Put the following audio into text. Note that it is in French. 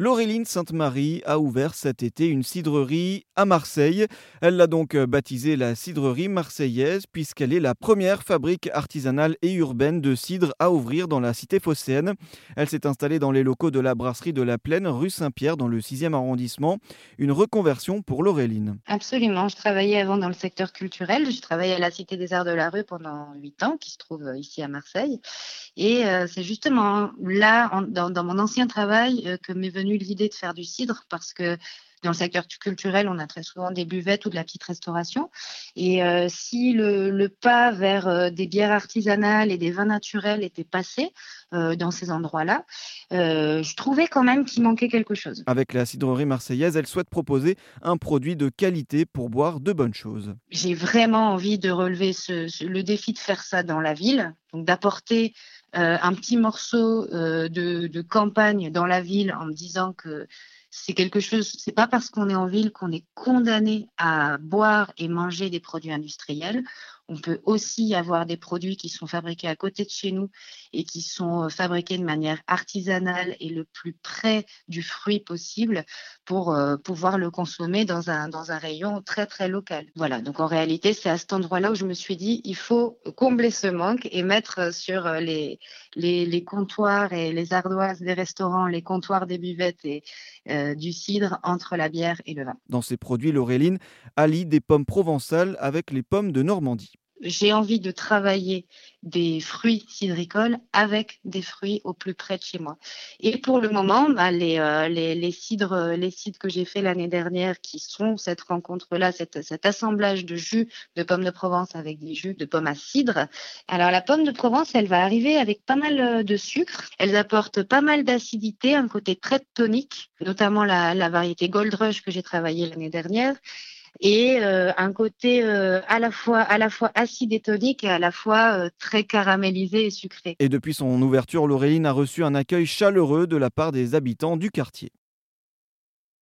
Laureline Sainte-Marie a ouvert cet été une cidrerie à Marseille. Elle l'a donc baptisée la cidrerie marseillaise puisqu'elle est la première fabrique artisanale et urbaine de cidre à ouvrir dans la cité phocéenne. Elle s'est installée dans les locaux de la brasserie de la Plaine, rue Saint-Pierre, dans le 6e arrondissement. Une reconversion pour Laureline. Absolument. Je travaillais avant dans le secteur culturel. Je travaillais à la Cité des Arts de la Rue pendant 8 ans, qui se trouve ici à Marseille. Et euh, c'est justement là, dans, mon ancien travail, euh, que m'est l'idée de faire du cidre parce que dans le secteur culturel, on a très souvent des buvettes ou de la petite restauration. Et euh, si le, pas vers euh, des bières artisanales et des vins naturels était passé euh, dans ces endroits-là, je trouvais quand même qu'il manquait quelque chose. Avec la cidrerie marseillaise, elle souhaite proposer un produit de qualité pour boire de bonnes choses. J'ai vraiment envie de relever le défi de faire ça dans la ville, donc d'apporter un petit morceau de, campagne dans la ville en me disant que c'est quelque chose, c'est pas parce qu'on est en ville qu'on est condamné à boire et manger des produits industriels. On peut aussi avoir des produits qui sont fabriqués à côté de chez nous et qui sont euh, fabriqués de manière artisanale et le plus près du fruit possible pour euh, pouvoir le consommer dans un, dans un rayon très très local. Voilà, donc en réalité, c'est à cet endroit-là où je me suis dit, il faut combler ce manque et mettre sur euh, les, les, les comptoirs et les ardoises des restaurants, les comptoirs des buvettes et du cidre entre la bière et le vin. Dans ces produits, Laureline allie des pommes provençales avec les pommes de Normandie j'ai envie de travailler des fruits cidricoles avec des fruits au plus près de chez moi. Et pour le moment, bah, les, euh, les, les, cidres, les cidres que j'ai fait l'année dernière, qui sont cette rencontre-là, cet assemblage de jus de pommes de Provence avec des jus de pommes à cidre. Alors la pomme de Provence, elle va arriver avec pas mal euh, de sucre. Elles apportent pas mal d'acidité, un côté très tonique, notamment la, la variété Gold Rush que j'ai travaillée l'année dernière et euh, un côté euh, à la fois à la fois acide et tonique et à la fois euh, très caramélisé et sucré. Et depuis son ouverture, Laureline a reçu un accueil chaleureux de la part des habitants du quartier.